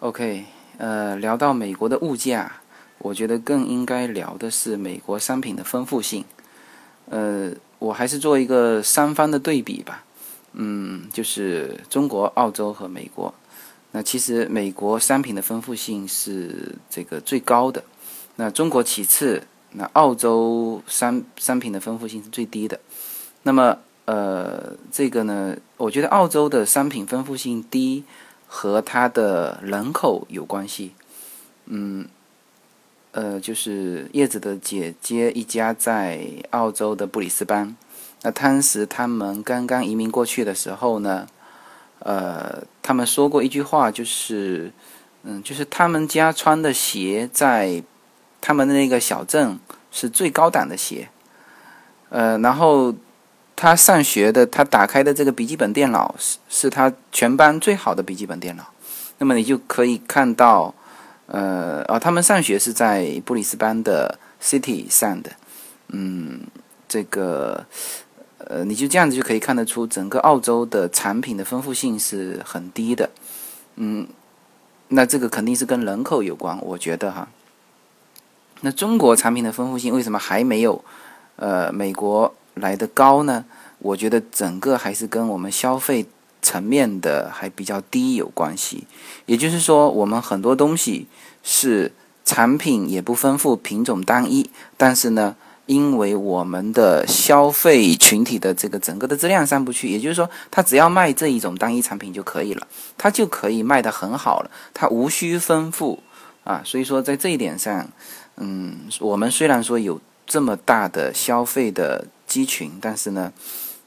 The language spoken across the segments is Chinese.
OK，呃，聊到美国的物价，我觉得更应该聊的是美国商品的丰富性。呃，我还是做一个三方的对比吧。嗯，就是中国、澳洲和美国。那其实美国商品的丰富性是这个最高的，那中国其次，那澳洲商商品的丰富性是最低的。那么，呃，这个呢，我觉得澳洲的商品丰富性低和它的人口有关系。嗯，呃，就是叶子的姐姐一家在澳洲的布里斯班，那当时他们刚刚移民过去的时候呢。呃，他们说过一句话，就是，嗯，就是他们家穿的鞋在他们的那个小镇是最高档的鞋。呃，然后他上学的，他打开的这个笔记本电脑是是他全班最好的笔记本电脑。那么你就可以看到，呃，啊，他们上学是在布里斯班的 City 上的，嗯，这个。呃，你就这样子就可以看得出，整个澳洲的产品的丰富性是很低的，嗯，那这个肯定是跟人口有关，我觉得哈。那中国产品的丰富性为什么还没有呃美国来的高呢？我觉得整个还是跟我们消费层面的还比较低有关系。也就是说，我们很多东西是产品也不丰富，品种单一，但是呢。因为我们的消费群体的这个整个的质量上不去，也就是说，他只要卖这一种单一产品就可以了，他就可以卖得很好了，他无需丰富啊。所以说，在这一点上，嗯，我们虽然说有这么大的消费的鸡群，但是呢，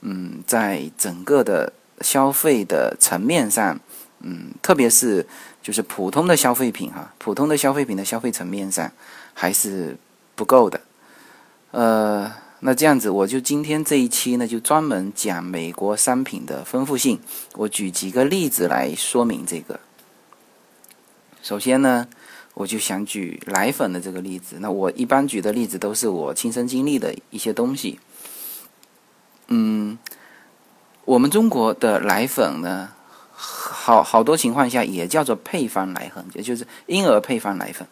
嗯，在整个的消费的层面上，嗯，特别是就是普通的消费品哈，普通的消费品的消费层面上还是不够的。呃，那这样子，我就今天这一期呢，就专门讲美国商品的丰富性。我举几个例子来说明这个。首先呢，我就想举奶粉的这个例子。那我一般举的例子都是我亲身经历的一些东西。嗯，我们中国的奶粉呢，好好多情况下也叫做配方奶粉，也就是婴儿配方奶粉。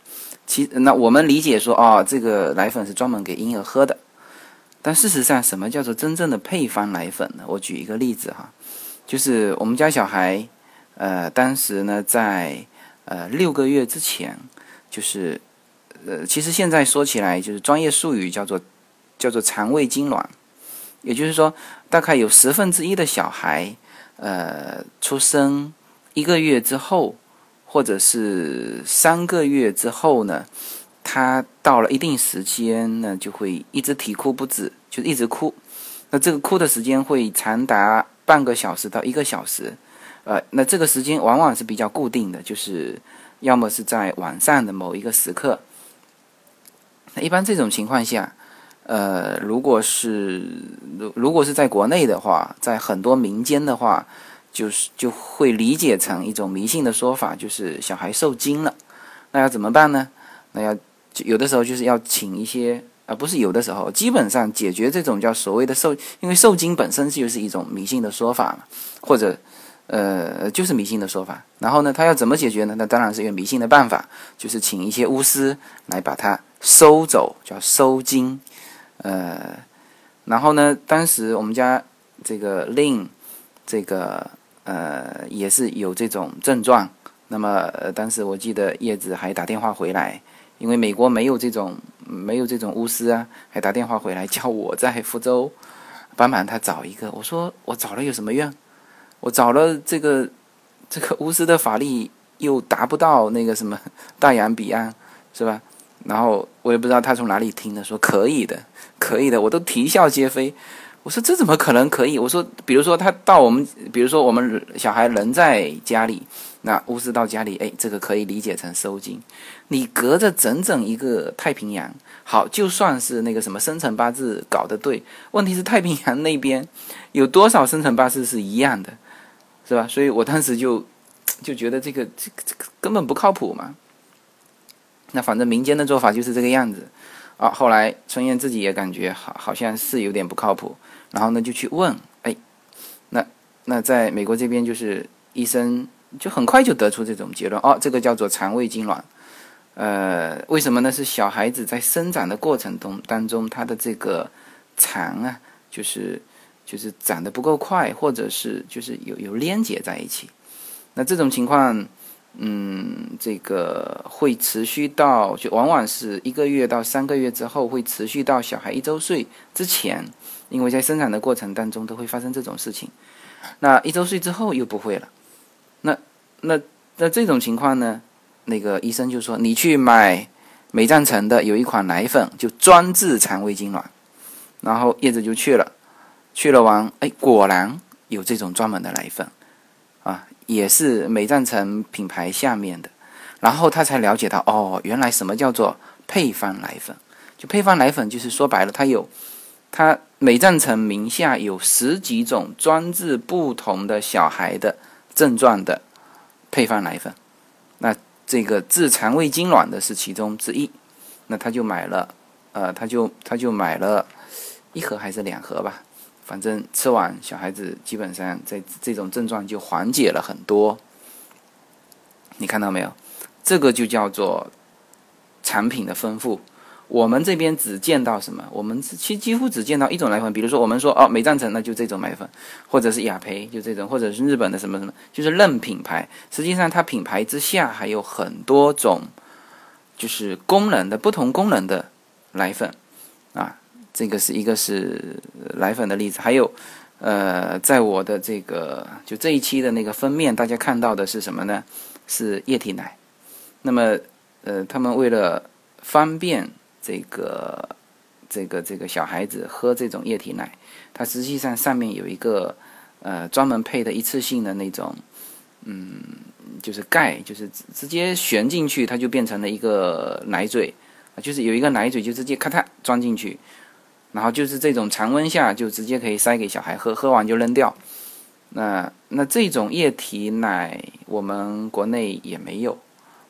其那我们理解说，哦，这个奶粉是专门给婴儿喝的。但事实上，什么叫做真正的配方奶粉呢？我举一个例子哈，就是我们家小孩，呃，当时呢，在呃六个月之前，就是呃，其实现在说起来，就是专业术语叫做叫做肠胃痉挛，也就是说，大概有十分之一的小孩，呃，出生一个月之后。或者是三个月之后呢，他到了一定时间呢，就会一直啼哭不止，就一直哭。那这个哭的时间会长达半个小时到一个小时，呃，那这个时间往往是比较固定的，就是要么是在晚上的某一个时刻。那一般这种情况下，呃，如果是如如果是在国内的话，在很多民间的话。就是就会理解成一种迷信的说法，就是小孩受惊了，那要怎么办呢？那要有的时候就是要请一些，而不是有的时候，基本上解决这种叫所谓的受，因为受惊本身就是一种迷信的说法嘛，或者呃就是迷信的说法。然后呢，他要怎么解决呢？那当然是用迷信的办法，就是请一些巫师来把它收走，叫收惊。呃，然后呢，当时我们家这个令这个。呃，也是有这种症状。那么，当时我记得叶子还打电话回来，因为美国没有这种没有这种巫师啊，还打电话回来叫我在福州 帮忙他找一个。我说我找了有什么用？我找了这个这个巫师的法力又达不到那个什么大洋彼岸，是吧？然后我也不知道他从哪里听的，说可以的，可以的，我都啼笑皆非。我说这怎么可能可以？我说，比如说他到我们，比如说我们小孩人在家里，那巫师到家里，哎，这个可以理解成收精。你隔着整整一个太平洋，好，就算是那个什么生辰八字搞得对，问题是太平洋那边有多少生辰八字是一样的，是吧？所以我当时就就觉得这个这个这个根本不靠谱嘛。那反正民间的做法就是这个样子。啊，后来春燕自己也感觉好，好像是有点不靠谱。然后呢，就去问，哎，那那在美国这边就是医生就很快就得出这种结论哦，这个叫做肠胃痉挛。呃，为什么呢？是小孩子在生长的过程中当中，他的这个肠啊，就是就是长得不够快，或者是就是有有连结在一起。那这种情况，嗯，这个会持续到，就往往是一个月到三个月之后，会持续到小孩一周岁之前，因为在生产的过程当中都会发生这种事情。那一周岁之后又不会了。那那那这种情况呢？那个医生就说：“你去买美赞臣的有一款奶粉，就专治肠胃痉挛。”然后叶子就去了，去了完，哎，果然有这种专门的奶粉，也是美赞臣品牌下面的。然后他才了解到，哦，原来什么叫做配方奶粉？就配方奶粉，就是说白了，它有它美赞臣名下有十几种专治不同的小孩的症状的配方奶粉。那这个治肠胃痉挛的是其中之一，那他就买了，呃，他就他就买了一盒还是两盒吧，反正吃完小孩子基本上在这种症状就缓解了很多。你看到没有？这个就叫做产品的丰富。我们这边只见到什么？我们其几乎只见到一种奶粉，比如说我们说哦，美赞臣那就这种奶粉，或者是雅培就这种，或者是日本的什么什么，就是认品牌。实际上它品牌之下还有很多种，就是功能的不同功能的奶粉啊。这个是一个是奶粉的例子，还有呃，在我的这个就这一期的那个封面，大家看到的是什么呢？是液体奶。那么呃，他们为了方便。这个这个这个小孩子喝这种液体奶，它实际上上面有一个呃专门配的一次性的那种，嗯，就是盖，就是直接旋进去，它就变成了一个奶嘴，就是有一个奶嘴就直接咔嚓装进去，然后就是这种常温下就直接可以塞给小孩喝，喝完就扔掉。那那这种液体奶我们国内也没有。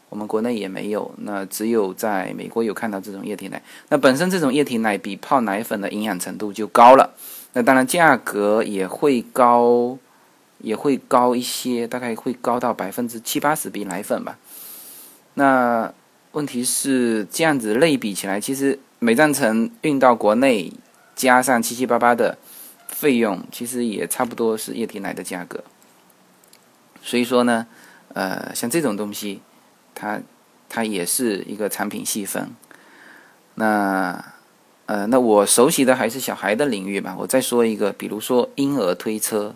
我们国内也没有，那只有在美国有看到这种液体奶。那本身这种液体奶比泡奶粉的营养程度就高了，那当然价格也会高，也会高一些，大概会高到百分之七八十比奶粉吧。那问题是这样子类比起来，其实美赞臣运到国内加上七七八八的费用，其实也差不多是液体奶的价格。所以说呢，呃，像这种东西。它，它也是一个产品细分。那，呃，那我熟悉的还是小孩的领域吧。我再说一个，比如说婴儿推车。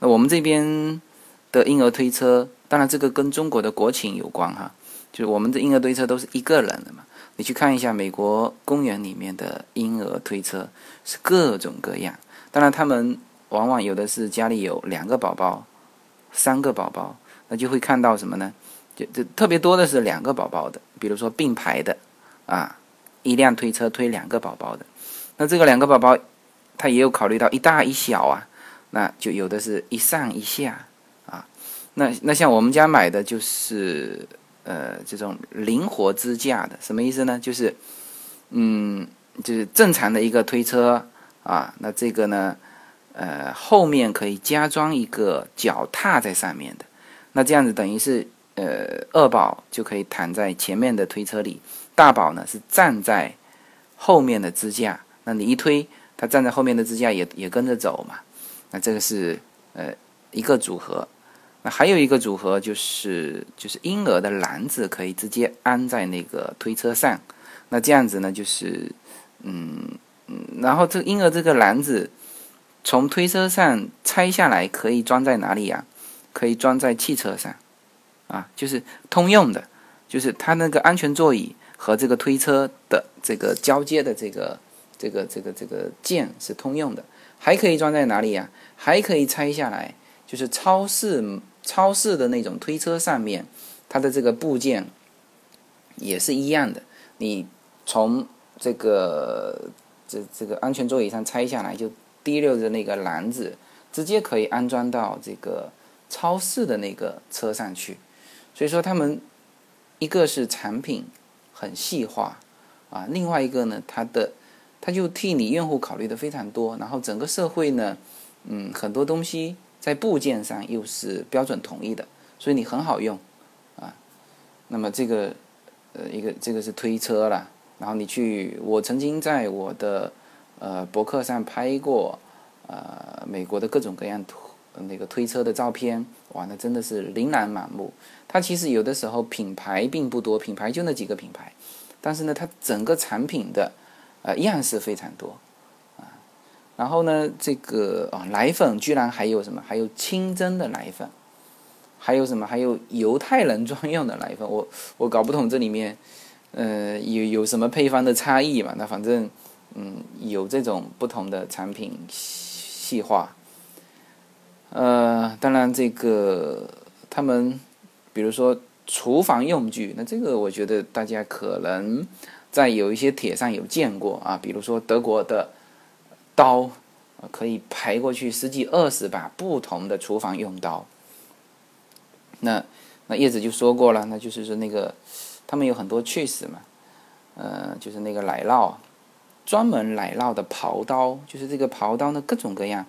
那我们这边的婴儿推车，当然这个跟中国的国情有关哈。就是我们的婴儿推车都是一个人的嘛。你去看一下美国公园里面的婴儿推车，是各种各样。当然他们往往有的是家里有两个宝宝、三个宝宝，那就会看到什么呢？就就特别多的是两个宝宝的，比如说并排的，啊，一辆推车推两个宝宝的，那这个两个宝宝，他也有考虑到一大一小啊，那就有的是一上一下啊，那那像我们家买的就是呃这种灵活支架的，什么意思呢？就是嗯，就是正常的一个推车啊，那这个呢，呃后面可以加装一个脚踏在上面的，那这样子等于是。呃，二宝就可以躺在前面的推车里，大宝呢是站在后面的支架。那你一推，他站在后面的支架也也跟着走嘛。那这个是呃一个组合。那还有一个组合就是就是婴儿的篮子可以直接安在那个推车上。那这样子呢就是嗯嗯，然后这婴儿这个篮子从推车上拆下来可以装在哪里呀？可以装在汽车上。啊，就是通用的，就是它那个安全座椅和这个推车的这个交接的这个这个这个这个键是通用的，还可以装在哪里呀？还可以拆下来，就是超市超市的那种推车上面，它的这个部件也是一样的。你从这个这这个安全座椅上拆下来，就提溜着那个篮子，直接可以安装到这个超市的那个车上去。所以说，他们一个是产品很细化啊，另外一个呢，它的它就替你用户考虑的非常多，然后整个社会呢，嗯，很多东西在部件上又是标准统一的，所以你很好用啊。那么这个呃一个这个是推车了，然后你去，我曾经在我的呃博客上拍过呃美国的各种各样图。那个推车的照片，哇，那真的是琳琅满目。它其实有的时候品牌并不多，品牌就那几个品牌，但是呢，它整个产品的呃样式非常多。然后呢，这个啊奶粉居然还有什么？还有清真的奶粉，还有什么？还有犹太人专用的奶粉。我我搞不懂这里面呃有有什么配方的差异嘛？那反正嗯有这种不同的产品细化。呃，当然，这个他们，比如说厨房用具，那这个我觉得大家可能在有一些帖上有见过啊，比如说德国的刀，可以排过去十几二十把不同的厨房用刀。那那叶子就说过了，那就是说那个他们有很多趣事嘛，呃，就是那个奶酪，专门奶酪的刨刀，就是这个刨刀呢各种各样。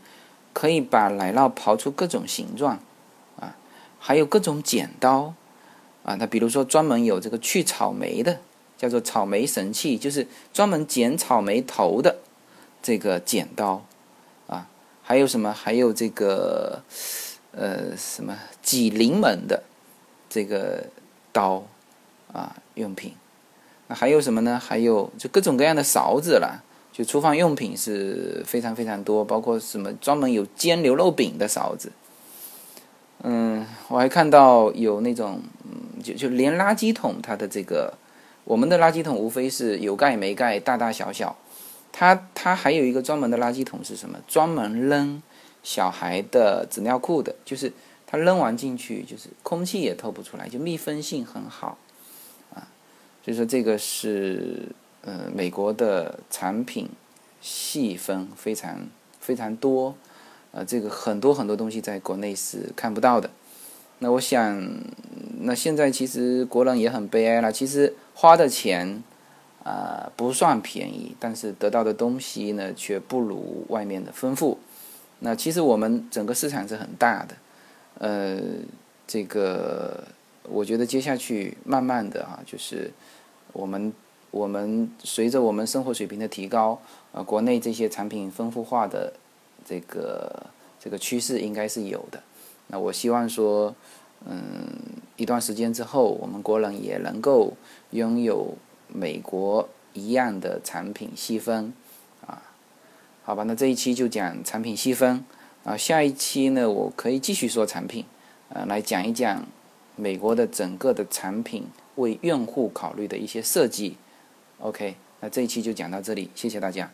可以把奶酪刨出各种形状，啊，还有各种剪刀，啊，那比如说专门有这个去草莓的，叫做草莓神器，就是专门剪草莓头的这个剪刀，啊，还有什么？还有这个，呃，什么挤柠檬的这个刀，啊，用品。那还有什么呢？还有就各种各样的勺子了。就厨房用品是非常非常多，包括什么专门有煎牛肉饼的勺子。嗯，我还看到有那种，就就连垃圾桶它的这个，我们的垃圾桶无非是有盖没盖，大大小小。它它还有一个专门的垃圾桶是什么？专门扔小孩的纸尿裤的，就是它扔完进去，就是空气也透不出来，就密封性很好啊。所以说这个是。呃，美国的产品细分非常非常多，呃，这个很多很多东西在国内是看不到的。那我想，那现在其实国人也很悲哀了。其实花的钱啊不算便宜，但是得到的东西呢却不如外面的丰富。那其实我们整个市场是很大的，呃，这个我觉得接下去慢慢的哈，就是我们。我们随着我们生活水平的提高，呃，国内这些产品丰富化的这个这个趋势应该是有的。那我希望说，嗯，一段时间之后，我们国人也能够拥有美国一样的产品细分，啊，好吧，那这一期就讲产品细分，啊，下一期呢，我可以继续说产品，呃，来讲一讲美国的整个的产品为用户考虑的一些设计。OK，那这一期就讲到这里，谢谢大家。